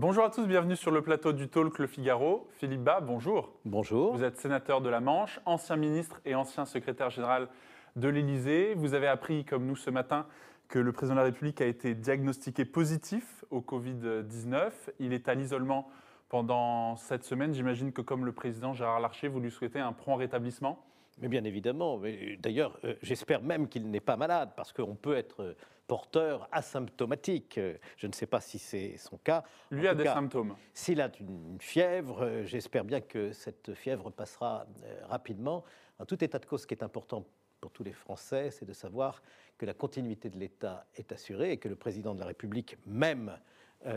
Bonjour à tous, bienvenue sur le plateau du Talk Le Figaro. Philippe Bas, bonjour. Bonjour. Vous êtes sénateur de la Manche, ancien ministre et ancien secrétaire général de l'Élysée. Vous avez appris, comme nous ce matin, que le président de la République a été diagnostiqué positif au Covid-19. Il est à l'isolement pendant cette semaine. J'imagine que comme le président Gérard Larcher, vous lui souhaitez un prompt rétablissement mais bien évidemment. D'ailleurs, euh, j'espère même qu'il n'est pas malade, parce qu'on peut être porteur asymptomatique. Euh, je ne sais pas si c'est son cas. Lui a des symptômes. S'il a une fièvre, euh, j'espère bien que cette fièvre passera rapidement. En tout état de cause, ce qui est important pour tous les Français, c'est de savoir que la continuité de l'État est assurée et que le président de la République, même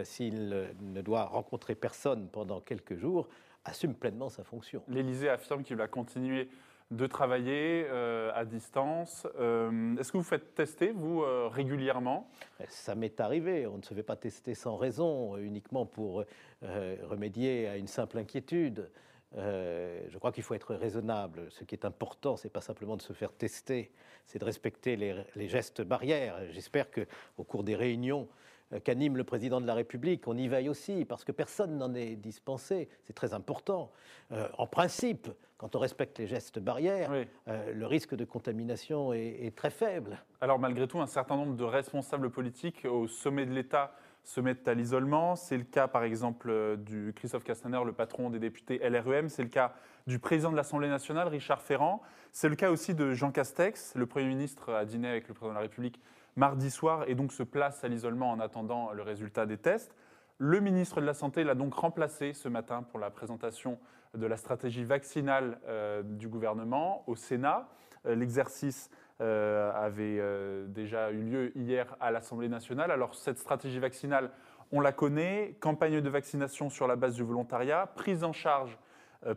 s'il ne doit rencontrer personne pendant quelques jours, assume pleinement sa fonction. L'Élysée affirme qu'il va continuer de travailler euh, à distance. Euh, est-ce que vous faites tester, vous, euh, régulièrement? Ça m'est arrivé. On ne se fait pas tester sans raison, uniquement pour remédier à une simple inquiétude. je crois qu'il faut être raisonnable. Ce qui est important, c'est pas simplement de se faire tester, c'est de respecter les, les gestes barrières. J'espère qu'au cours des réunions qu'anime le président de la République, on y veille aussi, parce que personne n'en est dispensé. C'est très important. Euh, en principe, quand on respecte les gestes barrières, euh, le risque de contamination est, très faible. Alors malgré tout, un certain nombre de responsables politiques au sommet de l'État se mettent à l'isolement. C'est le cas, par exemple, du Christophe Castaner, le patron des députés LREM. C'est le cas du président de l'Assemblée nationale, Richard Ferrand. C'est le cas aussi de Jean Castex. Le Premier ministre a dîné avec le président de la République mardi soir et donc se place à l'isolement en attendant le résultat des tests. Le ministre de la Santé l'a donc remplacé ce matin pour la présentation de la stratégie vaccinale euh, du gouvernement au Sénat. Euh, l'exercice euh, avait déjà eu lieu hier à l'Assemblée nationale. Alors cette stratégie vaccinale, on la connaît, campagne de vaccination sur la base du volontariat, prise en charge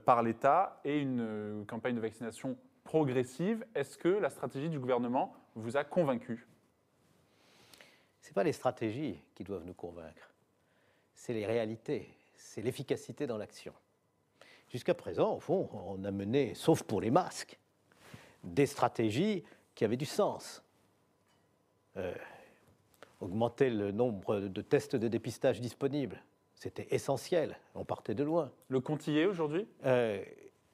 par l'État et une campagne de vaccination progressive. Est-ce que la stratégie du gouvernement vous a convaincu? Ce pas les stratégies qui doivent nous convaincre, c'est les réalités, c'est l'efficacité dans l'action. Jusqu'à présent, au fond, on a mené, sauf pour les masques, des stratégies qui avaient du sens. Euh, augmenter le nombre de tests de dépistage disponibles, c'était essentiel. On partait de loin. Le compte aujourd'hui euh,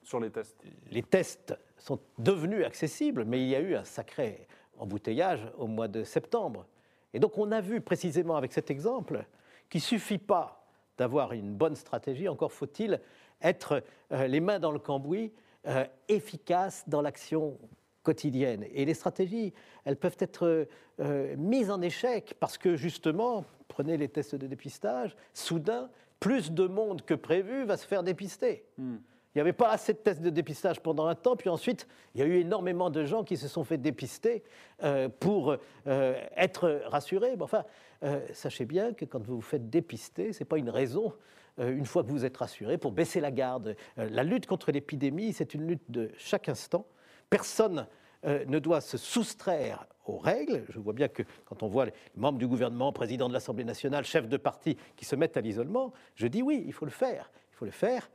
Sur les tests Les tests sont devenus accessibles, mais il y a eu un sacré embouteillage au mois de septembre. Et donc on a vu précisément avec cet exemple qu'il ne suffit pas d'avoir une bonne stratégie, encore faut-il être euh, les mains dans le cambouis, euh, efficace dans l'action quotidienne. Et les stratégies, elles peuvent être euh, mises en échec parce que justement, prenez les tests de dépistage, soudain, plus de monde que prévu va se faire dépister. Hmm. Il n'y avait pas assez de tests de dépistage pendant un temps, puis ensuite, il y a eu énormément de gens qui se sont fait dépister euh, pour euh, être rassurés. enfin, euh, sachez bien que quand vous vous faites dépister, ce n'est pas une raison, une fois que vous êtes rassuré, pour baisser la garde. la lutte contre l'épidémie, c'est une lutte de chaque instant. Personne ne doit se soustraire aux règles. Je vois bien que quand on voit les membres du gouvernement, président de l'Assemblée nationale, chefs de parti qui se mettent à l'isolement, je dis oui, il faut le faire. Il faut le faire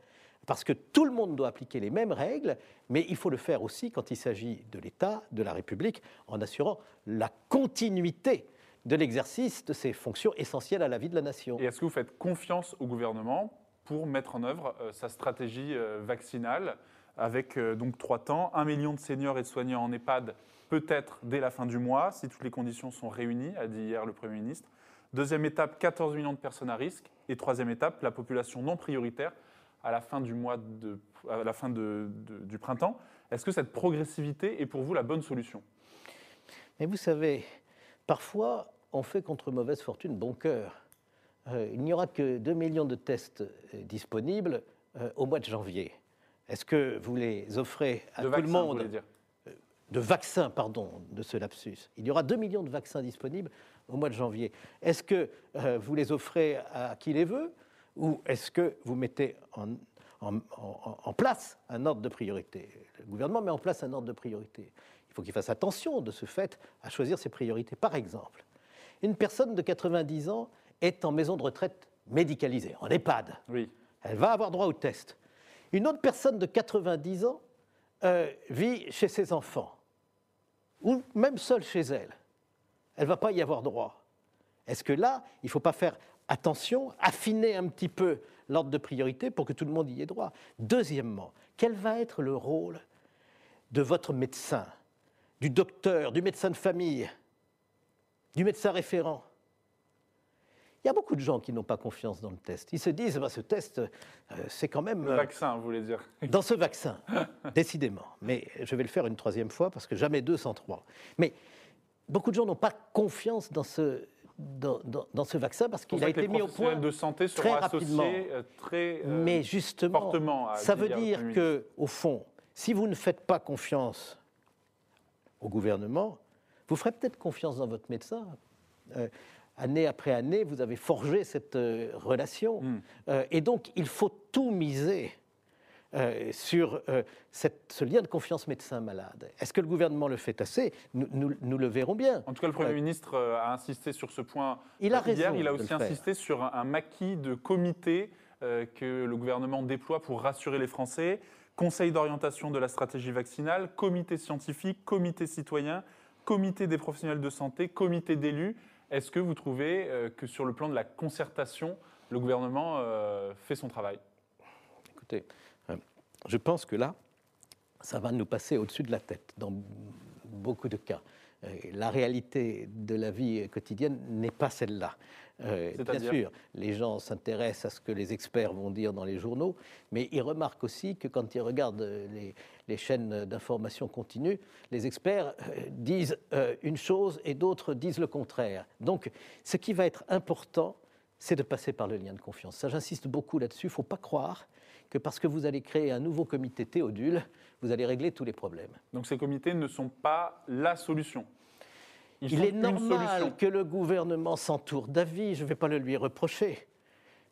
parce que tout le monde doit appliquer les mêmes règles, mais il faut le faire aussi quand il s'agit de l'État, de la République, en assurant la continuité de l'exercice de ces fonctions essentielles à la vie de la nation. Et est-ce que vous faites confiance au gouvernement pour mettre en œuvre euh, sa stratégie euh, vaccinale avec euh, donc trois temps, un million de seniors et de soignants en EHPAD peut-être dès la fin du mois, si toutes les conditions sont réunies, a dit hier le Premier ministre. Deuxième étape, 14 millions de personnes à risque. Et troisième étape, la population non prioritaire, à la fin du mois de, à la fin du printemps. Est-ce que cette progressivité est pour vous la bonne solution? Mais vous savez, parfois on fait contre mauvaise fortune bon cœur. Euh, il n'y aura que 2 millions de tests euh, disponibles euh, au mois de janvier. Est-ce que vous les offrez à tout le monde? dire? De vaccins, pardon, de ce lapsus. Il y aura 2 millions de vaccins disponibles au mois de janvier. Est-ce que vous les offrez à qui les veut? Ou est-ce que vous mettez en, place un ordre de priorité? Le gouvernement met en place un ordre de priorité. Il faut qu'il fasse attention de ce fait à choisir ses priorités. Par exemple, une personne de 90 ans est en maison de retraite médicalisée, en EHPAD. Oui. Elle va avoir droit au test. Une autre personne de 90 ans euh, vit chez ses enfants, ou même seule chez elle. Elle ne va pas y avoir droit. Est-ce que là, il ne faut pas faire attention, affiner un petit peu l'ordre de priorité pour que tout le monde y ait droit. Deuxièmement, quel va être le rôle de votre médecin, du docteur, du médecin de famille, du médecin référent? Il y a beaucoup de gens qui n'ont pas confiance dans le test. Ils se disent, bah, ce test, euh, c'est quand même... Le vaccin, vous voulez dire Dans ce vaccin, décidément. Mais je vais le faire une troisième fois, parce que jamais deux sans trois. Mais beaucoup de gens n'ont pas confiance dans ce, dans, dans, ce vaccin parce qu'il a été mis au point de santé très rapidement. Euh, très euh, Mais justement, ça veut dire que, au fond, si vous ne faites pas confiance au gouvernement, vous ferez peut-être confiance dans votre médecin année après année, vous avez forgé cette euh, relation. Hmm. Euh, et donc, il faut tout miser euh, sur ce lien de confiance médecin-malade. Est-ce que le gouvernement le fait assez? Nous, le verrons bien. En tout cas, le Premier ministre a insisté sur ce point il a hier. il a aussi insisté sur un, maquis de comités que le gouvernement déploie pour rassurer les Français. Conseil d'orientation de la stratégie vaccinale, comité scientifique, comité citoyen, comité des professionnels de santé, comité d'élus. Est-ce que vous trouvez euh, que sur le plan de la concertation, le gouvernement euh, fait son travail? Écoutez, euh, je pense que là, ça va nous passer au-dessus de la tête dans beaucoup de cas. La réalité de la vie quotidienne n'est pas celle-là. Euh, bien sûr, les gens s'intéressent à ce que les experts vont dire dans les journaux, mais ils remarquent aussi que quand ils regardent les, chaînes d'information continue, les experts euh, disent euh, une chose et d'autres disent le contraire. Donc, ce qui va être important, c'est de passer par le lien de confiance. Ça, j'insiste beaucoup là-dessus. Il ne faut pas croire que parce que vous allez créer un nouveau comité Théodule, vous allez régler tous les problèmes. Donc ces comités ne sont pas la solution il est normal que le gouvernement s'entoure d'avis, je ne vais pas le lui reprocher.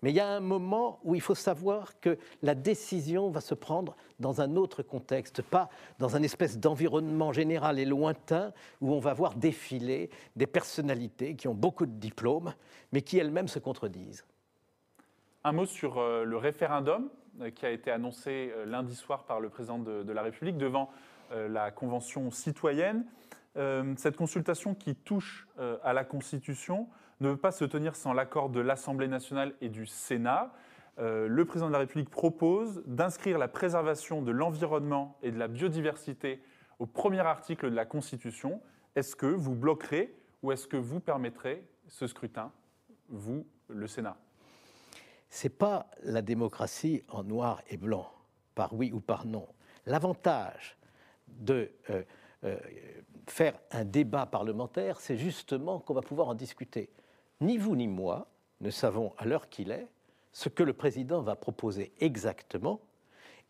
Mais il y a un moment où il faut savoir que la décision va se prendre dans un autre contexte, pas dans un espèce d'environnement général et lointain où on va voir défiler des personnalités qui ont beaucoup de diplômes, mais qui elles-mêmes se contredisent. Un mot sur euh, le référendum qui a été annoncé euh, lundi soir par le président de la République devant la Convention citoyenne. Euh, cette consultation qui touche euh, à la Constitution ne peut pas se tenir sans l'accord de l'Assemblée nationale et du Sénat. Euh, le président de la République propose d'inscrire la préservation de l'environnement et de la biodiversité au premier article de la Constitution. Est-ce que vous bloquerez ou est-ce que vous permettrez ce scrutin, vous, le Sénat? Ce n'est pas la démocratie en noir et blanc, par oui ou par non. L'avantage de euh, faire un débat parlementaire, c'est justement qu'on va pouvoir en discuter. Ni vous ni moi ne savons à l'heure qu'il est ce que le président va proposer exactement,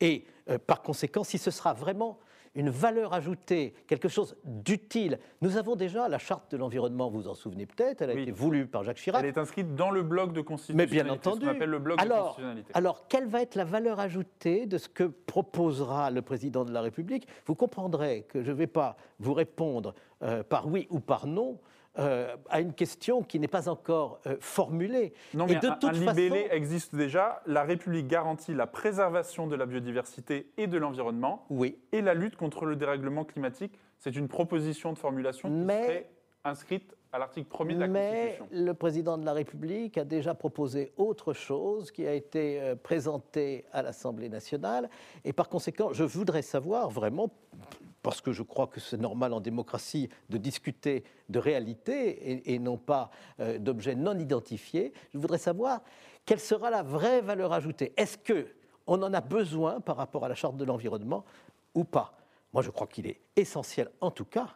et euh, par conséquent, si ce sera vraiment une valeur ajoutée, quelque chose d'utile. Nous avons déjà la charte de l'environnement, vous vous en souvenez peut-être, elle a été voulue par Jacques Chirac. Elle est inscrite dans le bloc de constitutionnalité, Mais bien entendu. ce qu'on appelle le bloc alors, de constitutionnalité. Alors, quelle va être la valeur ajoutée de ce que proposera le président de la République? Vous comprendrez que je ne vais pas vous répondre euh, par oui ou par non, euh, à une question qui n'est pas encore euh, formulée. Non, mais de un, toute un libellé existe déjà. La République garantit la préservation de la biodiversité et de l'environnement oui. et la lutte contre le dérèglement climatique. C'est une proposition de formulation qui serait inscrite à l'article 1er de la mais le président de la République a déjà proposé autre chose qui a été euh, présenté à l'Assemblée nationale. Et par conséquent, je voudrais savoir vraiment parce que je crois que c'est normal en démocratie de discuter de réalité et, non pas euh, d'objets non identifiés. Je voudrais savoir quelle sera la vraie valeur ajoutée. Est-ce que on en a besoin par rapport à la charte de l'environnement ou pas? Moi, je crois qu'il est essentiel, en tout cas,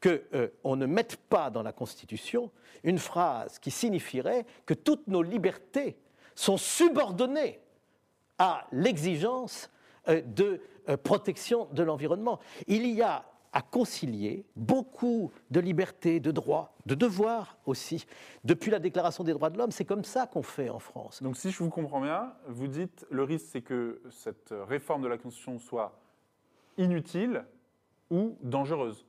qu'on euh, ne mette pas dans la Constitution une phrase qui signifierait que toutes nos libertés sont subordonnées à l'exigence euh, de protection de l'environnement. Il y a à concilier beaucoup de libertés, de droits, de devoirs aussi. Depuis la Déclaration des droits de l'homme, c'est comme ça qu'on fait en France. Donc si je vous comprends bien, vous dites le risque c'est que cette réforme de la Constitution soit inutile ou dangereuse.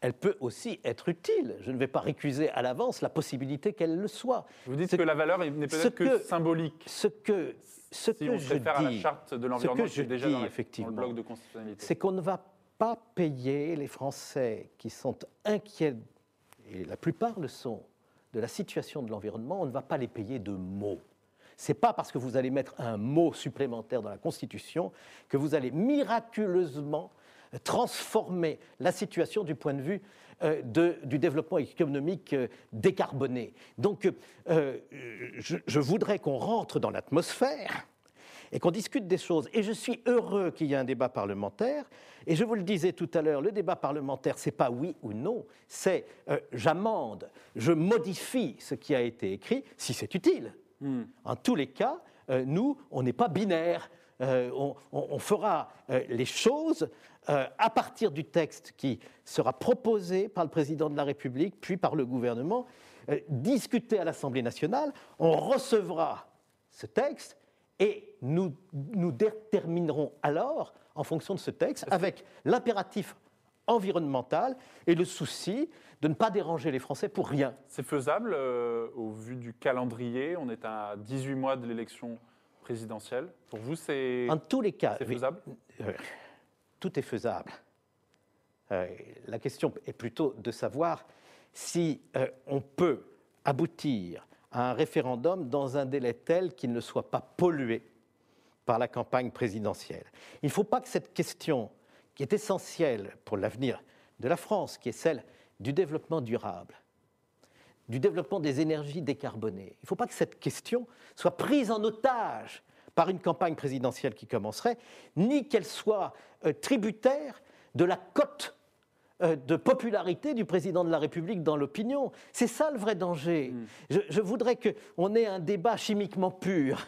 Elle peut aussi être utile. Je ne vais pas récuser à l'avance la possibilité qu'elle le soit. Vous dites que la valeur n'est peut-être que, symbolique. Ce que ce que je dis, à la charte de l'environnement, c'est déjà dis, effectivement, le bloc de constitutionnalité. C'est qu'on ne va pas payer les Français qui sont inquiets, et la plupart le sont, de la situation de l'environnement, on ne va pas les payer de mots. Ce n'est pas parce que vous allez mettre un mot supplémentaire dans la Constitution que vous allez miraculeusement transformer la situation du point de vue euh, du développement économique euh, décarboné. Donc, euh, je, voudrais qu'on rentre dans l'atmosphère et qu'on discute des choses. Et je suis heureux qu'il y ait un débat parlementaire. Et je vous le disais tout à l'heure, le débat parlementaire, c'est pas oui ou non, c'est j'amende, je modifie ce qui a été écrit, si c'est utile. Hmm. En tous les cas, nous, on n'est pas binaire. On, fera les choses euh, à partir du texte qui sera proposé par le président de la République, puis par le gouvernement, euh, discuté à l'Assemblée nationale. On recevra ce texte et nous, nous déterminerons alors, en fonction de ce texte, avec l'impératif environnemental et le souci de ne pas déranger les Français pour rien. C'est faisable euh, au vu du calendrier? On est à 18 mois de l'élection présidentielle. Pour vous, c'est. En tous les cas. Faisable? Tout est faisable. Euh, la question est plutôt de savoir si euh, on peut aboutir à un référendum dans un délai tel qu'il ne soit pas pollué par la campagne présidentielle. Il ne faut pas que cette question, qui est essentielle pour l'avenir de la France, qui est celle du développement durable, du développement des énergies décarbonées, il ne faut pas que cette question soit prise en otage par une campagne présidentielle qui commencerait, ni qu'elle soit euh, tributaire de la cote euh, de popularité du président de la République dans l'opinion. C'est ça le vrai danger. Hmm. Je, voudrais qu'on ait un débat chimiquement pur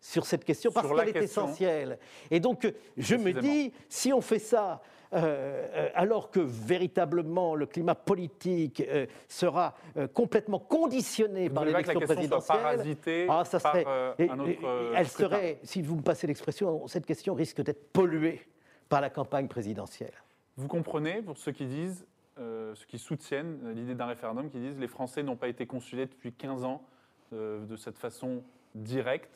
sur cette question parce qu'elle est essentielle. Et donc, je me dis, si on fait ça euh, euh, alors que véritablement le climat politique euh, sera complètement conditionné par l'élection présidentielle. Ah, ça serait, un autre elle serait, si vous me passez l'expression, cette question risque d'être polluée par la campagne présidentielle. Vous comprenez, pour ceux qui disent, ceux qui soutiennent l'idée d'un référendum, qui disent les Français n'ont pas été consultés depuis 15 ans de cette façon directe.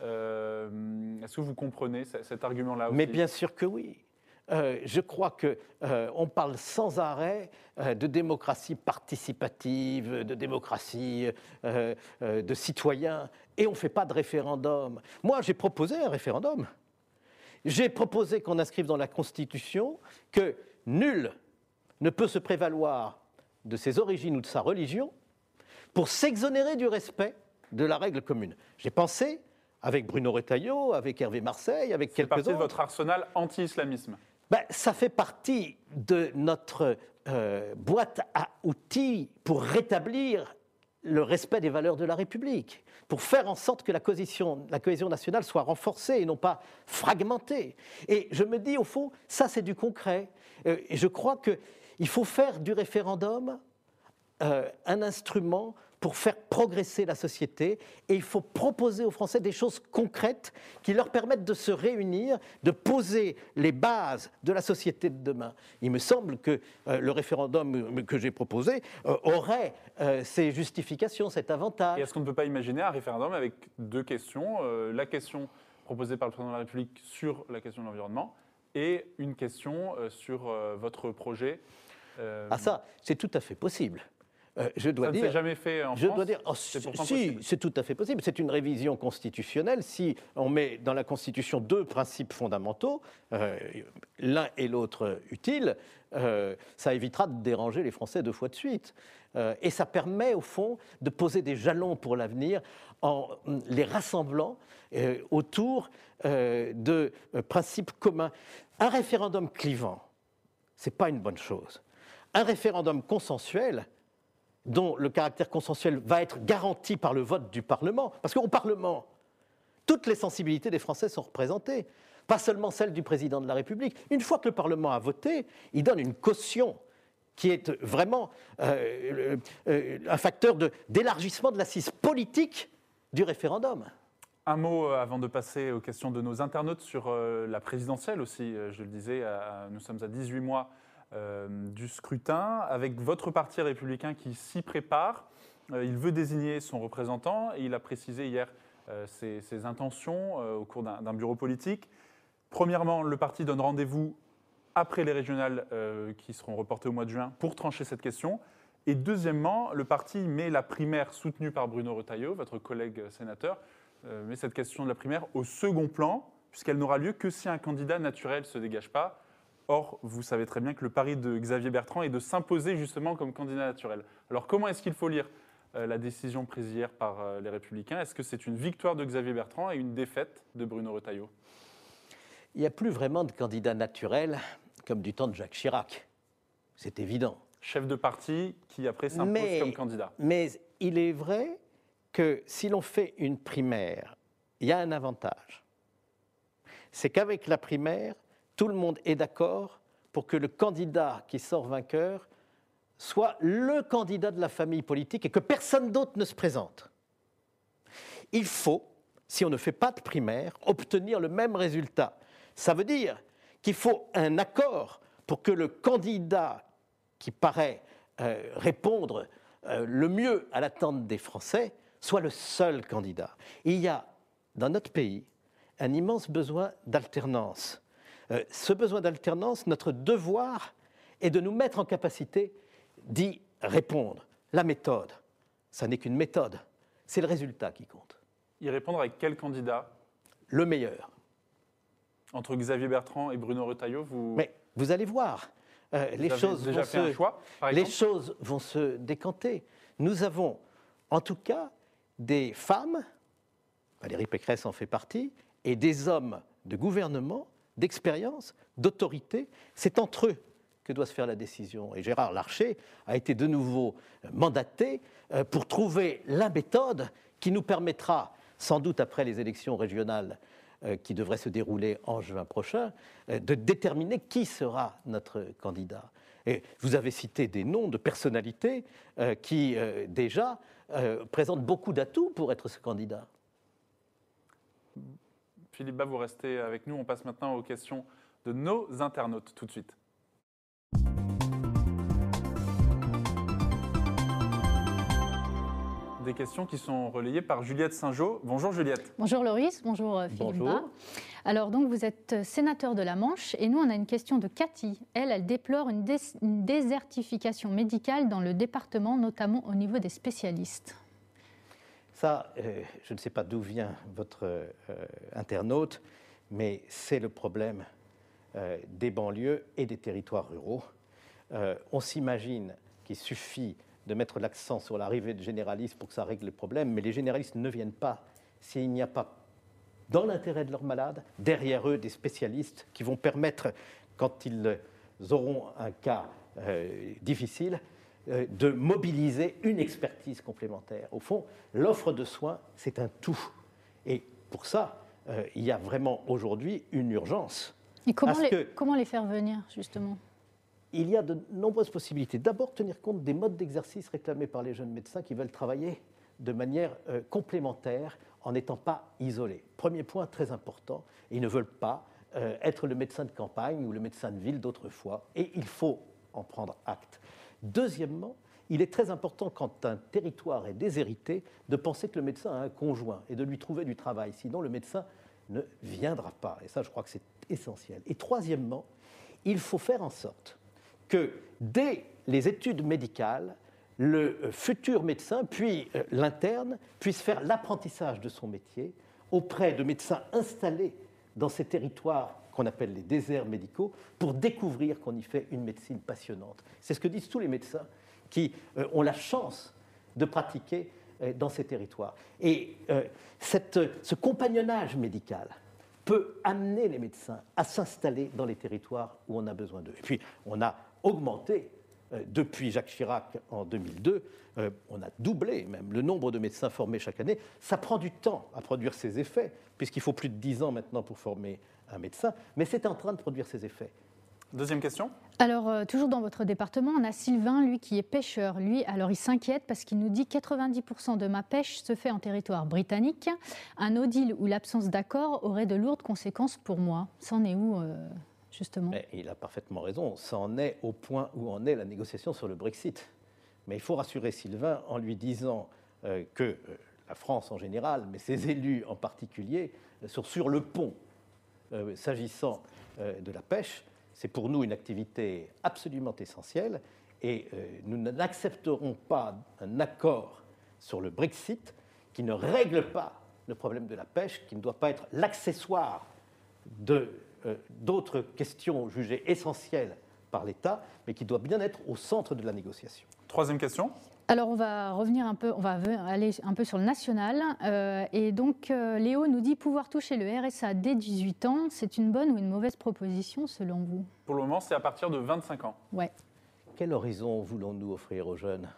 Est-ce que vous comprenez cet argument-là Mais bien sûr que oui. Euh, je crois qu'on euh, parle sans arrêt euh, de démocratie participative, de démocratie de citoyens, et on ne fait pas de référendum. Moi, j'ai proposé un référendum. J'ai proposé qu'on inscrive dans la Constitution que nul ne peut se prévaloir de ses origines ou de sa religion pour s'exonérer du respect de la règle commune. J'ai pensé, avec Bruno Retailleau, avec Hervé Marseille, avec quelques autres... C'est parti de votre arsenal anti-islamisme ben, ça fait partie de notre euh, boîte à outils pour rétablir le respect des valeurs de la République, pour faire en sorte que la cohésion, nationale soit renforcée et non pas fragmentée. Et je me dis, au fond, ça c'est du concret. Euh, et je crois qu'il faut faire du référendum euh, un instrument pour faire progresser la société et il faut proposer aux Français des choses concrètes qui leur permettent de se réunir, de poser les bases de la société de demain. Il me semble que euh, le référendum que j'ai proposé euh, aurait euh, ces justifications, cet avantage. est-ce qu'on ne peut pas imaginer un référendum avec deux questions La question proposée par le président de la République sur la question de l'environnement et une question sur votre projet. Ah ça, c'est tout à fait possible. Euh, je dois ça dire, ne s'est jamais fait en je France. Dois dire, oh, si, c'est tout à fait possible. C'est une révision constitutionnelle. Si on met dans la Constitution deux principes fondamentaux, euh, l'un et l'autre utiles, euh, ça évitera de déranger les Français deux fois de suite. et ça permet, au fond, de poser des jalons pour l'avenir en les rassemblant autour de principes communs. Un référendum clivant, ce n'est pas une bonne chose. Un référendum consensuel, dont le caractère consensuel va être garanti par le vote du Parlement. Parce qu'au Parlement, toutes les sensibilités des Français sont représentées, pas seulement celles du président de la République. Une fois que le Parlement a voté, il donne une caution qui est vraiment euh, euh, un facteur d'élargissement de, l'assise politique du référendum. Un mot euh, avant de passer aux questions de nos internautes sur la présidentielle aussi. Je le disais, nous sommes à 18 mois du scrutin, avec votre parti républicain qui s'y prépare. Euh, il veut désigner son représentant et il a précisé hier euh, ses, intentions au cours d'un bureau politique. Premièrement, le parti donne rendez-vous après les régionales qui seront reportées au mois de juin pour trancher cette question. Et deuxièmement, le parti met la primaire soutenue par Bruno Retailleau, votre collègue sénateur, euh, met cette question de la primaire au second plan, puisqu'elle n'aura lieu que si un candidat naturel ne se dégage pas. Or, vous savez très bien que le pari de Xavier Bertrand est de s'imposer justement comme candidat naturel. Alors comment est-ce qu'il faut lire euh, la décision prise hier par euh, les Républicains? Est-ce que c'est une victoire de Xavier Bertrand et une défaite de Bruno Retailleau? Il n'y a plus vraiment de candidat naturel comme du temps de Jacques Chirac. C'est évident. Chef de parti qui après s'impose comme candidat. Mais il est vrai que si l'on fait une primaire, il y a un avantage. C'est qu'avec la primaire, tout le monde est d'accord pour que le candidat qui sort vainqueur soit le candidat de la famille politique et que personne d'autre ne se présente. Il faut, si on ne fait pas de primaire, obtenir le même résultat. Ça veut dire qu'il faut un accord pour que le candidat qui paraît euh, répondre euh, le mieux à l'attente des Français soit le seul candidat. Il y a dans notre pays un immense besoin d'alternance. Euh, ce besoin d'alternance, notre devoir est de nous mettre en capacité d'y répondre. La méthode, ça n'est qu'une méthode, c'est le résultat qui compte. Y répondre avec quel candidat? Le meilleur. Entre Xavier Bertrand et Bruno Retailleau, vous, Mais vous allez voir, euh, vous les choses déjà vont fait se- un choix, les choses vont se décanter. Nous avons, en tout cas, des femmes, Valérie Pécresse en fait partie, et des hommes de gouvernement, d'expérience, d'autorité. C'est entre eux que doit se faire la décision. Et Gérard Larcher a été de nouveau euh, mandaté euh, pour trouver la méthode qui nous permettra, sans doute après les élections régionales euh, qui devraient se dérouler en juin prochain, de déterminer qui sera notre candidat. Et vous avez cité des noms de personnalités qui, déjà, présentent beaucoup d'atouts pour être ce candidat. Philippe Bas, vous restez avec nous. On passe maintenant aux questions de nos internautes tout de suite. Des questions qui sont relayées par Juliette Saint-Jean. Bonjour Juliette. Bonjour Loris, bonjour euh, Philippe Bonjour. Bas. Alors donc vous êtes euh, sénateur de la Manche et nous on a une question de Cathy. Elle, elle déplore une, dés- une désertification médicale dans le département, notamment au niveau des spécialistes. Ça, euh, je ne sais pas d'où vient votre euh, internaute, mais c'est le problème euh, des banlieues et des territoires ruraux. On s'imagine qu'il suffit de mettre l'accent sur l'arrivée de généralistes pour que ça règle le problème, mais les généralistes ne viennent pas s'il n'y a pas, dans l'intérêt de leurs malades, derrière eux des spécialistes qui vont permettre, quand ils auront un cas difficile, de mobiliser une expertise complémentaire. Au fond, l'offre de soins, c'est un tout. Et pour ça, euh, il y a vraiment aujourd'hui une urgence. Et comment, les, que- comment les faire venir justement? Il y a de nombreuses possibilités. D'abord, tenir compte des modes d'exercice réclamés par les jeunes médecins qui veulent travailler de manière euh, complémentaire en n'étant pas isolés. Premier point très important, ils ne veulent pas euh, être le médecin de campagne ou le médecin de ville d'autrefois, et il faut en prendre acte. Deuxièmement, il est très important quand un territoire est déshérité de penser que le médecin a un conjoint et de lui trouver du travail, sinon le médecin ne viendra pas. Et ça, je crois que c'est essentiel. Et troisièmement, il faut faire en sorte que dès les études médicales, le futur médecin, puis euh, l'interne, puisse faire l'apprentissage de son métier auprès de médecins installés dans ces territoires qu'on appelle les déserts médicaux, pour découvrir qu'on y fait une médecine passionnante. C'est ce que disent tous les médecins qui euh, ont la chance de pratiquer euh, dans ces territoires. Et euh, cette- ce compagnonnage médical peut amener les médecins à s'installer dans les territoires où on a besoin d'eux. Et puis, on a augmenté, depuis Jacques Chirac en 2002, euh, on a doublé même le nombre de médecins formés chaque année. Ça prend du temps à produire ses effets, puisqu'il faut plus de 10 ans maintenant pour former un médecin, mais c'est en train de produire ses effets. Deuxième question. Alors, euh, toujours dans votre département, on a Sylvain, lui, qui est pêcheur. Lui, alors il s'inquiète parce qu'il nous dit 90% de ma pêche se fait en territoire britannique. Un no deal ou l'absence d'accord aurait de lourdes conséquences pour moi. C'en est où, euh, Mais il a parfaitement raison. Ça en est au point où en est la négociation sur le Brexit. Mais il faut rassurer Sylvain en lui disant euh, que euh, la France en général, mais ses élus en particulier, euh, sont sur le pont s'agissant de la pêche. C'est pour nous une activité absolument essentielle. et nous n'accepterons pas un accord sur le Brexit qui ne règle pas le problème de la pêche, qui ne doit pas être l'accessoire d'autres questions jugées essentielles par l'État, mais qui doit bien être au centre de la négociation. Troisième question. Alors on va revenir un peu, on va aller un peu sur le national. Euh, et donc euh, Léo nous dit pouvoir toucher le RSA dès 18 ans, c'est une bonne ou une mauvaise proposition selon vous? Pour le moment, c'est à partir de 25 ans. Ouais. Quel horizon voulons-nous offrir aux jeunes?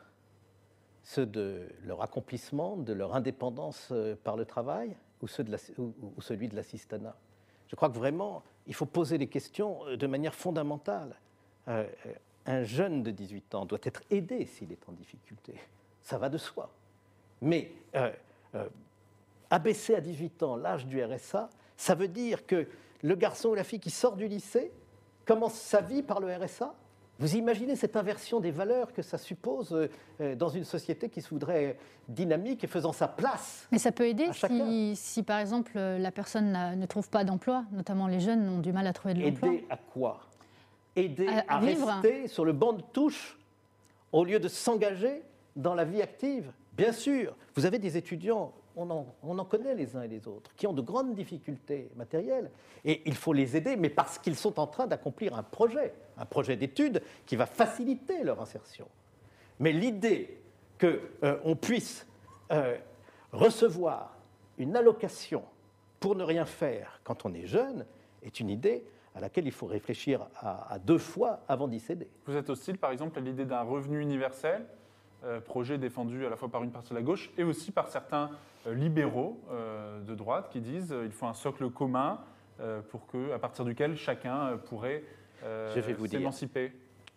Ceux de leur accomplissement, de leur indépendance euh, par le travail ou, ceux de la, ou celui de l'assistanat? Je crois que vraiment, il faut poser les questions de manière fondamentale un jeune de 18 ans doit être aidé s'il est en difficulté. Ça va de soi. Mais euh, euh, abaisser à 18 ans l'âge du RSA, ça veut dire que le garçon ou la fille qui sort du lycée commence sa vie par le RSA vous imaginez cette inversion des valeurs que ça suppose euh, dans une société qui se voudrait dynamique et faisant sa place Mais ça peut aider si, si, par exemple, la personne ne trouve pas d'emploi, notamment les jeunes ont du mal à trouver de l'emploi. Aider à quoi? Aider à, rester sur le banc de touche au lieu de s'engager dans la vie active. Bien sûr, vous avez des étudiants, on en, on en, connaît les uns et les autres, qui ont de grandes difficultés matérielles, et il faut les aider, mais parce qu'ils sont en train d'accomplir un projet, un projet d'étude qui va faciliter leur insertion. Mais l'idée qu'on euh, puisse euh, recevoir une allocation pour ne rien faire quand on est jeune est une idée à laquelle il faut réfléchir à, deux fois avant d'y céder. Vous êtes hostile, par exemple, à l'idée d'un revenu universel, projet défendu à la fois par une partie de la gauche et aussi par certains euh, libéraux euh, de droite qui disent qu'il faut un socle commun pour que, à partir duquel chacun pourrait s'émanciper.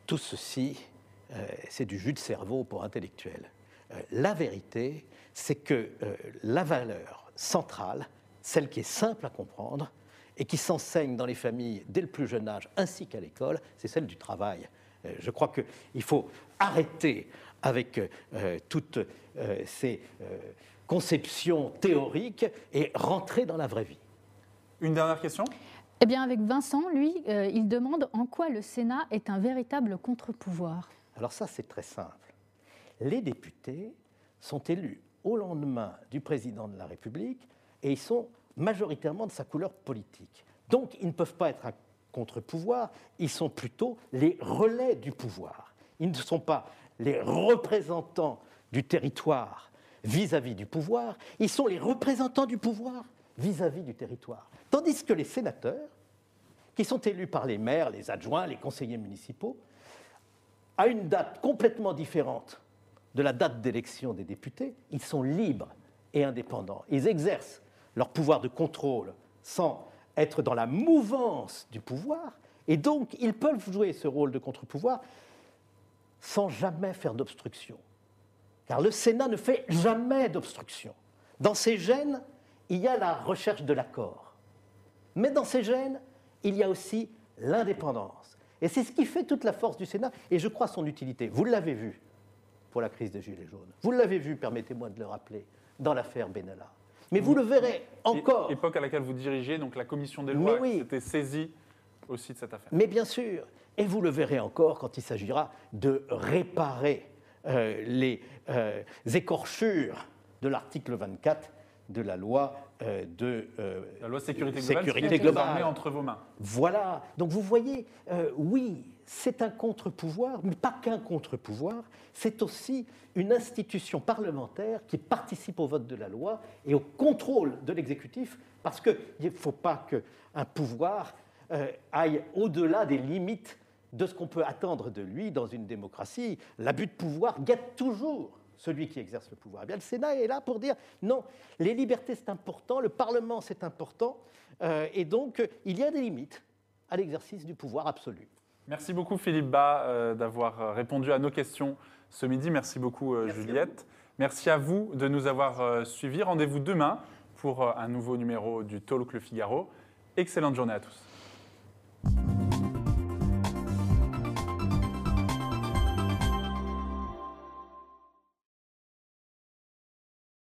Tout ceci, c'est du jus de cerveau pour intellectuels. la vérité, c'est que la valeur centrale, celle qui est simple à comprendre, et qui s'enseigne dans les familles dès le plus jeune âge, ainsi qu'à l'école, c'est celle du travail. Euh, je crois qu'il faut arrêter avec euh, toutes euh, ces conceptions théoriques et rentrer dans la vraie vie. Une dernière question? Eh bien, avec Vincent, lui, il demande en quoi le Sénat est un véritable contre-pouvoir. Alors ça, c'est très simple. Les députés sont élus au lendemain du président de la République et ils sont majoritairement de sa couleur politique. Donc, ils ne peuvent pas être un contre-pouvoir, ils sont plutôt les relais du pouvoir. Ils ne sont pas les représentants du territoire vis-à-vis du pouvoir, ils sont les représentants du pouvoir vis-à-vis du territoire. Tandis que les sénateurs, qui sont élus par les maires, les adjoints, les conseillers municipaux, à une date complètement différente de la date d'élection des députés, ils sont libres et indépendants. Ils exercent leur pouvoir de contrôle sans être dans la mouvance du pouvoir, et donc ils peuvent jouer ce rôle de contre-pouvoir sans jamais faire d'obstruction. Car le Sénat ne fait jamais d'obstruction. Dans ses gènes, il y a la recherche de l'accord. Mais dans ces gènes, il y a aussi l'indépendance. Et c'est ce qui fait toute la force du Sénat, et je crois son utilité. Vous l'avez vu pour la crise des Gilets jaunes. Vous l'avez vu, permettez-moi de le rappeler, dans l'affaire Benalla. Mais vous le verrez encore. Époque à laquelle vous dirigez, donc la commission des lois oui. s'était saisie aussi de cette affaire. Mais bien sûr, et vous le verrez encore quand il s'agira de réparer euh, les euh, écorchures de l'article 24 de la loi euh, de la loi sécurité globale, sécurité globale. entre vos mains. Voilà. Donc vous voyez, oui, c'est un contre-pouvoir, mais pas qu'un contre-pouvoir, c'est aussi une institution parlementaire qui participe au vote de la loi et au contrôle de l'exécutif, parce qu'il ne faut pas qu'un pouvoir aille au-delà des limites de ce qu'on peut attendre de lui dans une démocratie. L'abus de pouvoir guette toujours celui qui exerce le pouvoir. Eh bien, le Sénat est là pour dire non, les libertés c'est important, le Parlement c'est important, euh, et donc il y a des limites à l'exercice du pouvoir absolu. Merci beaucoup Philippe Bas euh, d'avoir euh, répondu à nos questions ce midi. Merci beaucoup euh, Juliette. Merci à vous de nous avoir suivis. Rendez-vous demain pour un nouveau numéro du Talk Le Figaro. Excellente journée à tous.